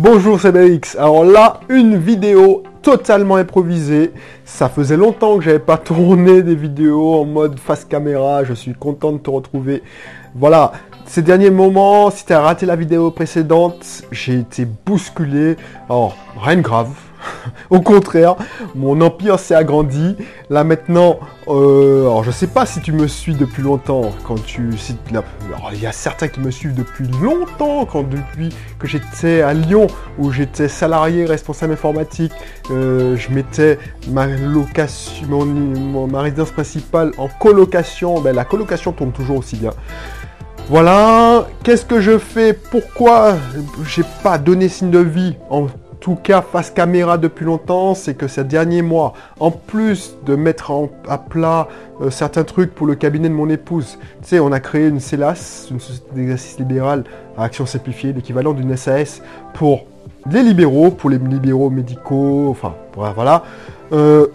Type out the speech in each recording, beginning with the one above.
Bonjour, c'est BX. Alors là, une vidéo totalement improvisée. Ça faisait longtemps que j'avais pas tourné des vidéos en mode face caméra. Je suis content de te retrouver. Voilà, ces derniers moments, si tu as raté la vidéo précédente, j'ai été bousculé. Alors, rien de grave. Au contraire, mon empire s'est agrandi. Là maintenant, euh, alors je sais pas si tu me suis depuis longtemps, quand tu, il y a certains qui me suivent depuis longtemps, quand depuis que j'étais à Lyon, où j'étais salarié responsable informatique, euh, je mettais ma résidence principale en colocation. Ben, la colocation tourne toujours aussi bien. Voilà, qu'est-ce que je fais? Pourquoi j'ai pas donné signe de vie tout cas face caméra depuis longtemps, c'est que ces derniers mois, en plus de mettre à plat euh, certains trucs pour le cabinet de mon épouse, tu sais, on a créé une CELAS, une société d'exercice libéral à action simplifiée, l'équivalent d'une SAS pour les libéraux, pour les libéraux médicaux, enfin, voilà. Euh,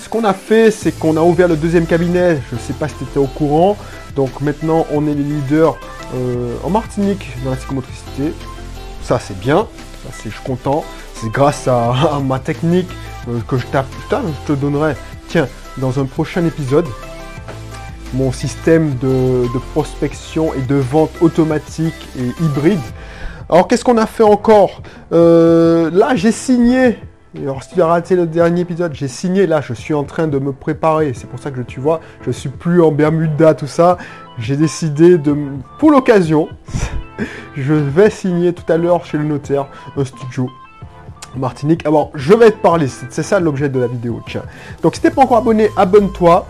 ce qu'on a fait, c'est qu'on a ouvert le deuxième cabinet, je ne sais pas si tu étais au courant, donc maintenant on est les leaders euh, en Martinique dans la psychomotricité, ça c'est bien, je suis content. C'est grâce à, ma technique euh, que je, tape, je te donnerai, tiens, dans un prochain épisode, mon système de, prospection et de vente automatique et hybride. Alors qu'est-ce qu'on a fait encore? Euh, Là j'ai signé, alors si tu as raté le dernier épisode, j'ai signé, là je suis en train de me préparer, c'est pour ça que tu vois, je suis plus en Bermuda, tout ça. J'ai décidé de, pour l'occasion, je vais signer tout à l'heure chez le notaire un studio Martinique. Alors, je vais te parler, c'est ça l'objet de la vidéo, tiens. Donc, si t'es pas encore abonné, abonne-toi.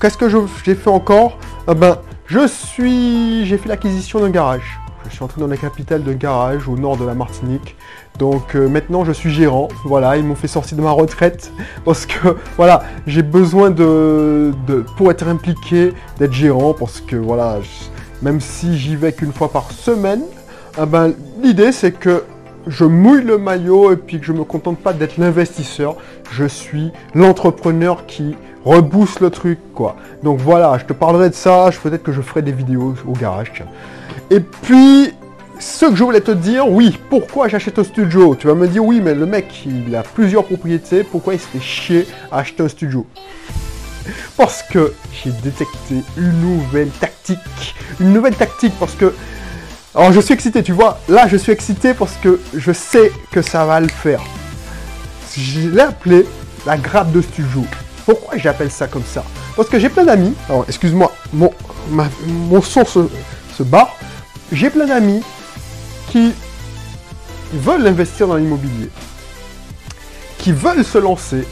Qu'est-ce que j'ai fait encore? Eh Ben, je suis... J'ai fait l'acquisition d'un garage. Je suis entré dans la capitale d'un garage au nord de la Martinique. Donc euh, maintenant je suis gérant. Voilà, ils m'ont fait sortir de ma retraite parce que voilà, j'ai besoin de, pour être impliqué d'être gérant parce que voilà, même si j'y vais qu'une fois par semaine, eh ben, l'idée c'est que je mouille le maillot et puis que je me contente pas d'être l'investisseur, je suis l'entrepreneur qui rebousse le truc quoi. Donc voilà, je te parlerai de ça, peut-être que je ferai des vidéos au garage. Et puis ce que je voulais te dire, oui, pourquoi j'achète un studio? Tu vas me dire oui, mais le mec il a plusieurs propriétés, pourquoi il se fait chier à acheter un studio? Parce que j'ai détecté une nouvelle tactique, une nouvelle tactique parce que alors je suis excité, tu vois. Là, je suis excité parce que je sais que ça va le faire. Je l'ai appelé la grappe de studio. Pourquoi j'appelle ça comme ça? Parce que j'ai plein d'amis. Alors, excuse-moi, mon, mon son se, se barre. J'ai plein d'amis qui veulent investir dans l'immobilier, qui veulent se lancer.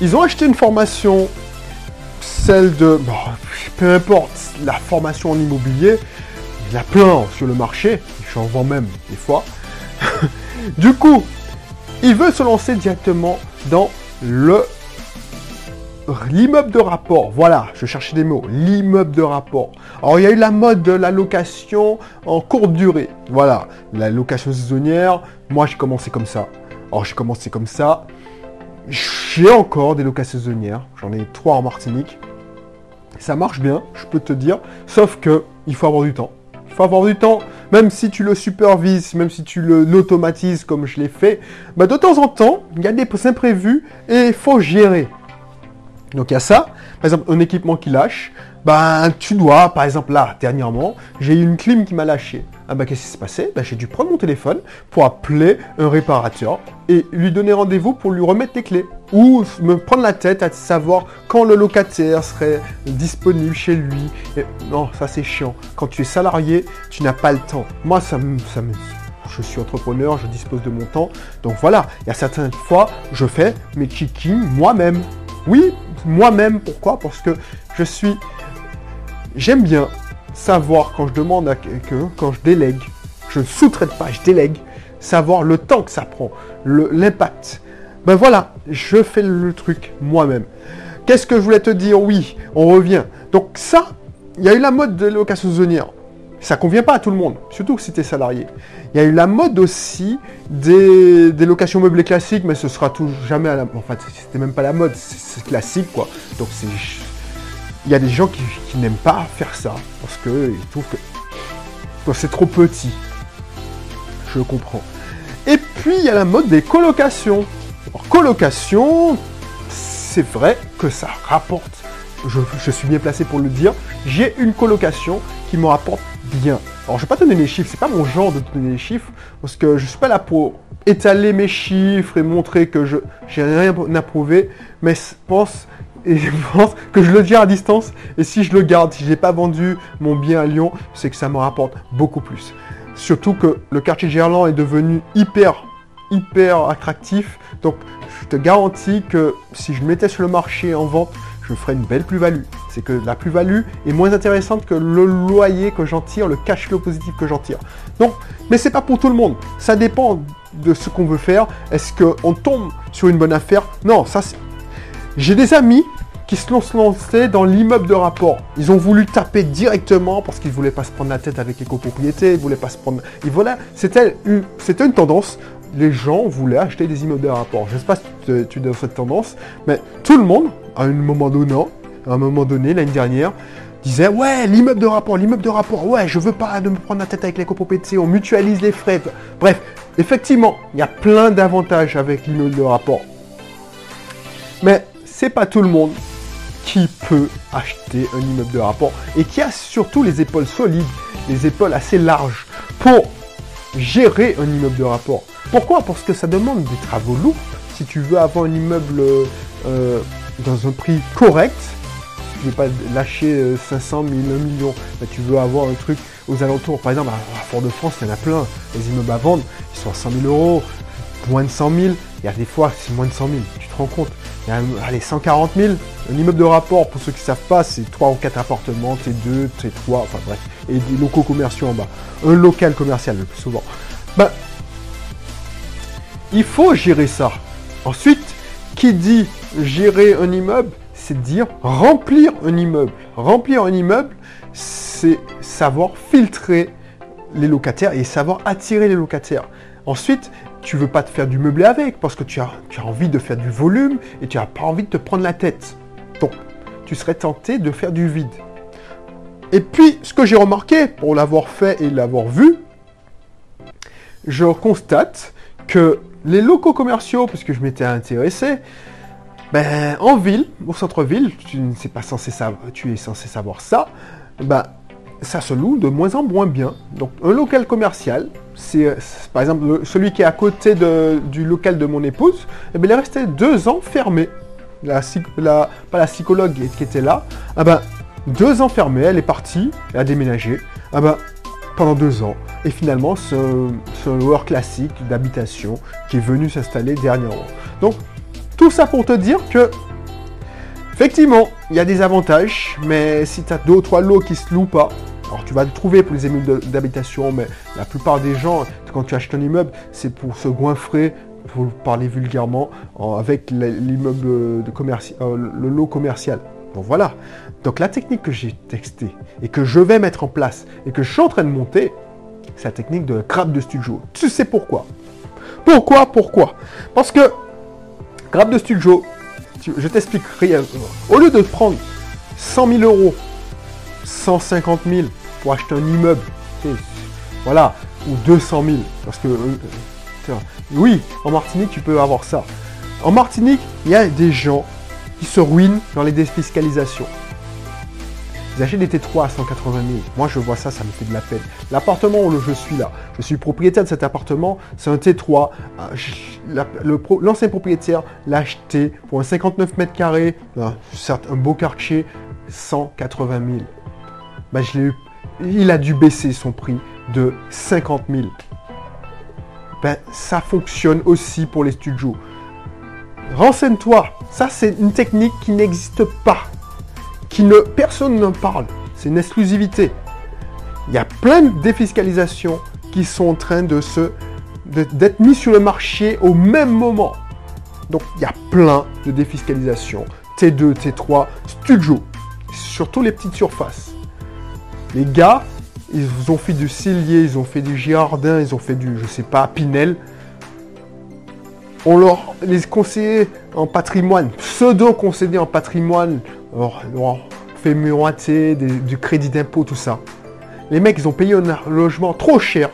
Ils ont acheté une formation, celle de... peu importe, la formation en immobilier, il y a plein sur le marché, j'en vends même des fois. du coup, il veut se lancer directement dans le l'immeuble de rapport. Voilà, je cherchais des mots. L'immeuble de rapport. Alors, il y a eu la mode de la location en courte durée. Voilà, la location saisonnière. Moi, j'ai commencé comme ça. Alors, j'ai commencé comme ça. J'ai encore des locations saisonnières. J'en ai trois en Martinique. Ça marche bien, je peux te dire. Sauf que il faut avoir du temps. Il faut avoir du temps, même si tu le supervises, même si tu l'automatises comme je l'ai fait, bah de temps en temps, il y a des imprévus et il faut gérer. Donc il y a ça, par exemple un équipement qui lâche, ben tu dois, par exemple là, dernièrement, j'ai eu une clim qui m'a lâché. Ah ben qu'est-ce qui s'est passé? Ben, J'ai dû prendre mon téléphone pour appeler un réparateur et lui donner rendez-vous pour lui remettre les clés. Ou me prendre la tête à savoir quand le locataire serait disponible chez lui. non, ça c'est chiant. Quand tu es salarié, tu n'as pas le temps. Moi, ça me... Ça me je suis entrepreneur, je dispose de mon temps. Donc voilà, il y a certaines fois, je fais mes check moi-même. Oui, moi-même. Pourquoi? Parce que je suis... J'aime bien savoir quand je demande à quelqu'un, quand je délègue, je ne sous-traite pas, je délègue, savoir le temps que ça prend, l'impact. Ben voilà, je fais le truc moi-même. Qu'est-ce que je voulais te dire? Oui, on revient. Donc ça, il y a eu la mode de location saisonnière. Ça convient pas à tout le monde, surtout si tu es salarié. Il y a eu la mode aussi des, locations meublées classiques, mais ce sera tout jamais à la... En fait, c'était même pas la mode, c'est classique, quoi. Donc c'est... Il y a des gens qui, n'aiment pas faire ça, parce qu'ils trouvent que c'est trop petit. Je comprends. puis il y a la mode des colocations. Alors, colocation, c'est vrai que ça rapporte. Je, suis bien placé pour le dire. J'ai une colocation qui me rapporte bien. Alors, je vais pas donner les chiffres, c'est pas mon genre de donner les chiffres, parce que je suis pas là pour étaler mes chiffres et montrer que je j'ai rien à prouver, mais je pense et je pense que je le dis à distance. Et si je le garde, si je n'ai pas vendu mon bien à Lyon, c'est que ça me rapporte beaucoup plus. Surtout que le quartier Gerland est devenu hyper, hyper attractif. Donc, je te garantis que si je mettais sur le marché en vente, je ferais une belle plus-value. C'est que la plus-value est moins intéressante que le loyer que j'en tire, le cash flow positif que j'en tire. Donc, mais c'est pas pour tout le monde. Ça dépend de ce qu'on veut faire. Est-ce qu'on tombe sur une bonne affaire? Non, ça c'est j'ai des amis qui se sont lancés dans l'immeuble de rapport. Ils ont voulu taper directement parce qu'ils voulaient pas se prendre la tête avec les copropriétés, ils voulaient pas se prendre. Ils voulaient... C'était une... C'était une tendance. Les gens voulaient acheter des immeubles de rapport. Je sais pas si tu es dans cette tendance, mais tout le monde, à un moment donné, à un moment donné, l'année dernière, disait ouais l'immeuble de rapport, l'immeuble de rapport, ouais je veux pas de me prendre la tête avec les copropriétés, on mutualise les frais. Bref, effectivement, il y a plein d'avantages avec l'immeuble de rapport. Mais c'est pas tout le monde qui peut acheter un immeuble de rapport et qui a surtout les épaules solides, les épaules assez larges pour gérer un immeuble de rapport. Pourquoi? Parce que ça demande des travaux lourds. Si tu veux avoir un immeuble euh, dans un prix correct, tu ne veux pas lâcher 500 000, 1 million, tu veux avoir un truc aux alentours. Par exemple, à Fort-de-France, il y en a plein. Les immeubles à vendre, ils sont à 100 000 euros, moins de 100 000. Il y a des fois, c'est moins de 100 000. Tu te rends compte? Il y a, allez, 140 000. Un immeuble de rapport, pour ceux qui ne savent pas, c'est 3 ou 4 appartements, T2, T3, enfin bref, et des locaux commerciaux en bas. Un local commercial le plus souvent. Ben, il faut gérer ça. Ensuite, qui dit gérer un immeuble, c'est dire remplir un immeuble. Remplir un immeuble, c'est savoir filtrer les locataires et savoir attirer les locataires. Ensuite, tu veux pas te faire du meublé avec parce que tu as, tu as envie de faire du volume et tu n'as pas envie de te prendre la tête. Donc, tu serais tenté de faire du vide. Et puis, ce que j'ai remarqué pour l'avoir fait et l'avoir vu, je constate que les locaux commerciaux, puisque je m'étais intéressé, ben, en ville, au centre-ville, tu, pas censé savoir, tu es censé savoir ça, ben, ça se loue de moins en moins bien. Donc un local commercial, c'est par exemple celui qui est à côté du local de mon épouse, eh bien, il est resté deux ans fermé. La, psychologue qui était là, ah ben, deux ans fermé, elle est partie, elle a déménagé, ah ben, pendant deux ans. Et finalement, c'est un loueur classique d'habitation qui est venu s'installer dernièrement. Donc, tout ça pour te dire que Effectivement, il y a des avantages, mais si tu as deux ou trois lots qui se louent pas, alors tu vas le trouver pour les immeubles d'habitation, mais la plupart des gens, quand tu achètes un immeuble, c'est pour se goinfrer, pour parler vulgairement, avec l'immeuble de commerci euh, le lot commercial. Donc voilà. Donc la technique que j'ai textée et que je vais mettre en place et que je suis en train de monter, c'est la technique de grappe de studio. Tu sais pourquoi? Pourquoi? Pourquoi? Parce que grappe de studio, je t'explique rien. Au lieu de prendre 100 000 euros, 150 000 pour acheter un immeuble. Voilà, ou 200 000. Parce que, euh, oui, en Martinique, tu peux avoir ça. En Martinique, il y a des gens qui se ruinent dans les défiscalisations. Ils achètent des T3 à 180 000. Moi, je vois ça, ça me fait de la peine. L'appartement où je suis là, je suis propriétaire de cet appartement, c'est un T3. Euh, l'ancien propriétaire l'a acheté pour un 59 mètres carrés, certes un beau quartier, 180 000. Ben, il a dû baisser son prix de 50 000. Ben, ça fonctionne aussi pour les studios. Renseigne-toi. Ça, c'est une technique qui n'existe pas. Qui ne, personne n'en parle. C'est une exclusivité. Il y a plein de défiscalisations qui sont en train de se, d'être mis sur le marché au même moment. Donc, il y a plein de défiscalisations. T2, T3, studio. Surtout les petites surfaces. Les gars, ils ont fait du Cilier, ils ont fait du Girardin, ils ont fait du, je sais pas, Pinel. On leur les conseillait en patrimoine, pseudo concédé en patrimoine, on fait moitié du crédit d'impôt, tout ça. Les mecs, ils ont payé un logement trop cher.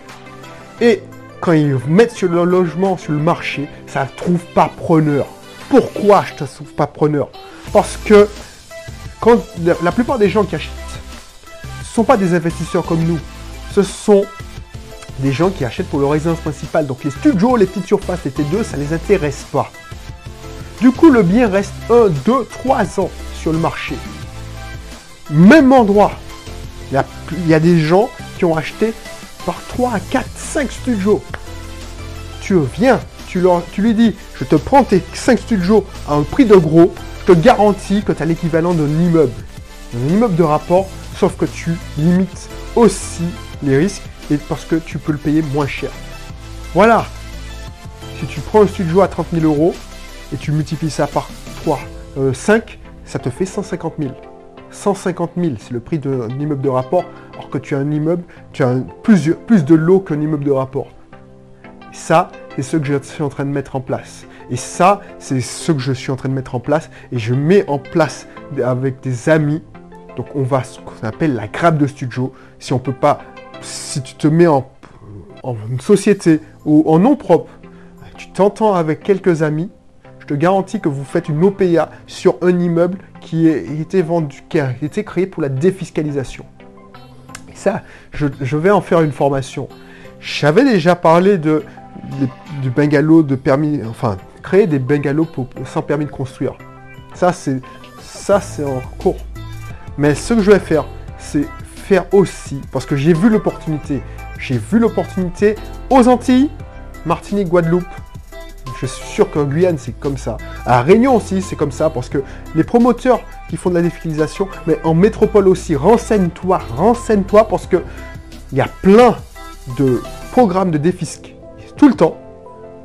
Et quand ils mettent sur le logement sur le marché, ça ne trouve pas preneur. Pourquoi je ne trouve pas preneur? Parce que quand la plupart des gens qui achètent, ne sont pas des investisseurs comme nous. Ce sont des gens qui achètent pour leur résidence principale. Donc les studios, les petites surfaces, les T2, ça ne les intéresse pas. Du coup, le bien reste 1, 2, 3 ans le marché. Même endroit. Il y a, des gens qui ont acheté par 3, 4, 5 studios. Tu viens, tu, leur, tu lui dis, je te prends tes 5 studios à un prix de gros, je te garantis que tu as l'équivalent d'un immeuble. Un immeuble de rapport, sauf que tu limites aussi les risques et parce que tu peux le payer moins cher. Voilà. Si tu prends un studio à 30 000 euros et tu multiplies ça par 3, 5, euh, ça te fait 150 000. 150 000, c'est le prix d'un immeuble de rapport, alors que tu as un immeuble, tu as plus, de lots qu'un immeuble de rapport. ça, c'est ce que je suis en train de mettre en place. Et ça, c'est ce que je suis en train de mettre en place. Et je mets en place avec des amis. Donc on va ce qu'on appelle la grappe de studio. Si on peut pas si tu te mets en, société ou en nom propre, tu t'entends avec quelques amis, te garantis que vous faites une OPA sur un immeuble qui a été vendu, qui a été créé pour la défiscalisation. Ça, je, vais en faire une formation. J'avais déjà parlé de, du bungalow de permis, enfin, créer des bungalows sans permis de construire. Ça, c'est ça, c'est en cours. Mais ce que je vais faire, c'est aussi, parce que j'ai vu l'opportunité. J'ai vu l'opportunité aux Antilles, Martinique, Guadeloupe. Je suis sûr qu'en Guyane, c'est comme ça. À Réunion aussi, c'est comme ça, parce que les promoteurs qui font de la défiscalisation, mais en métropole aussi, renseigne-toi, renseigne-toi, parce que il y a plein de programmes de défisc tout le temps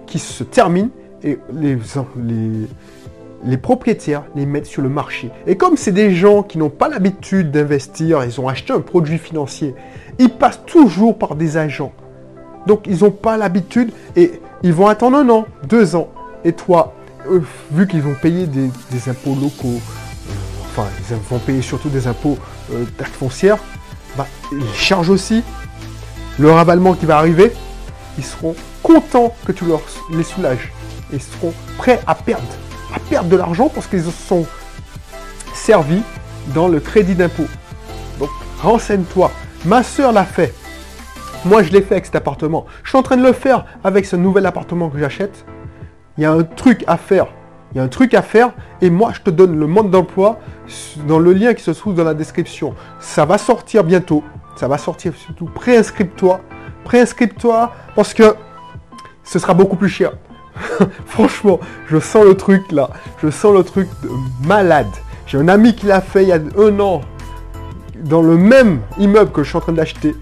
qui se terminent et les, les, les propriétaires les mettent sur le marché. Et comme c'est des gens qui n'ont pas l'habitude d'investir, ils ont acheté un produit financier, ils passent toujours par des agents. Donc ils n'ont pas l'habitude et ils vont attendre un an, deux ans. Et toi, euh, vu qu'ils vont payer des, impôts locaux, euh, enfin ils vont payer surtout des impôts euh, foncière, bah, ils chargent aussi. Le ravalement qui va arriver, ils seront contents que tu leur les soulages. Ils seront prêts à perdre à perdre de l'argent parce qu'ils se sont servis dans le crédit d'impôt. Donc renseigne-toi. Ma soeur l'a fait. Moi, je l'ai fait avec cet appartement. Je suis en train de le faire avec ce nouvel appartement que j'achète. Il y a un truc à faire. Il y a un truc à faire et moi, je te donne le mode d'emploi dans le lien qui se trouve dans la description. Ça va sortir bientôt. Ça va sortir surtout. Préinscripte-toi. Préinscripte-toi parce que ce sera beaucoup plus cher. Franchement, je sens le truc là. Je sens le truc de malade. J'ai un ami qui l'a fait il y a un an dans le même immeuble que je suis en train d'acheter.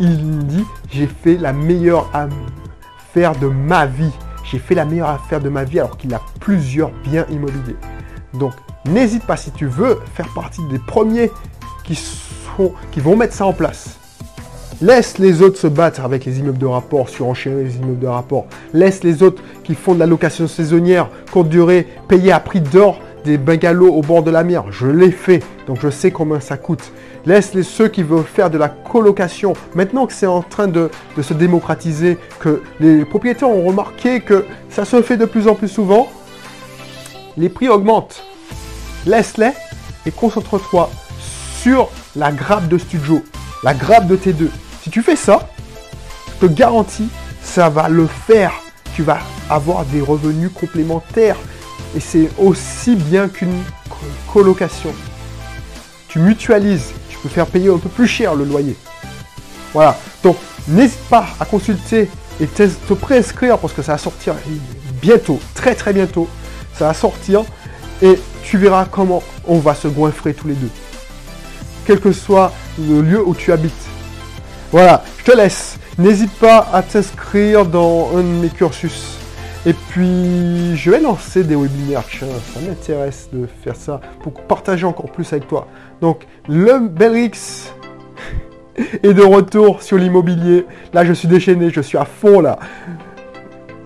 Il dit j'ai fait la meilleure affaire de ma vie. J'ai fait la meilleure affaire de ma vie alors qu'il a plusieurs biens immobiliers. Donc n'hésite pas si tu veux faire partie des premiers qui, sont, qui vont mettre ça en place. Laisse les autres se battre avec les immeubles de rapport, surenchérir les immeubles de rapport. Laisse les autres qui font de la location saisonnière, courte durée, payer à prix d'or des bungalows au bord de la mer. Je l'ai fait, donc je sais combien ça coûte. Laisse les ceux qui veulent faire de la colocation. Maintenant que c'est en train de, se démocratiser, que les propriétaires ont remarqué que ça se fait de plus en plus souvent, les prix augmentent. Laisse-les et concentre-toi sur la grappe de studio, la grappe de T2. Si tu fais ça, je te garantis, ça va le faire. Tu vas avoir des revenus complémentaires. Et c'est aussi bien qu'une colocation. Tu mutualises. Tu peux faire payer un peu plus cher le loyer. Voilà. Donc, n'hésite pas à consulter et te, préinscrire parce que ça va sortir bientôt, très très bientôt. Ça va sortir et tu verras comment on va se goinfrer tous les deux. Quel que soit le lieu où tu habites. Voilà, je te laisse. N'hésite pas à t'inscrire dans un de mes cursus. Et puis, je vais lancer des webinaires. ça m'intéresse de faire ça pour partager encore plus avec toi. Donc, le Belrix est de retour sur l'immobilier. Là, je suis déchaîné, je suis à fond là.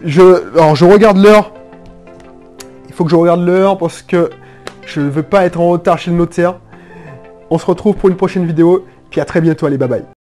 Je, alors, je regarde l'heure. Il faut que je regarde l'heure parce que je ne veux pas être en retard chez le notaire. On se retrouve pour une prochaine vidéo. Puis à très bientôt, allez, bye bye.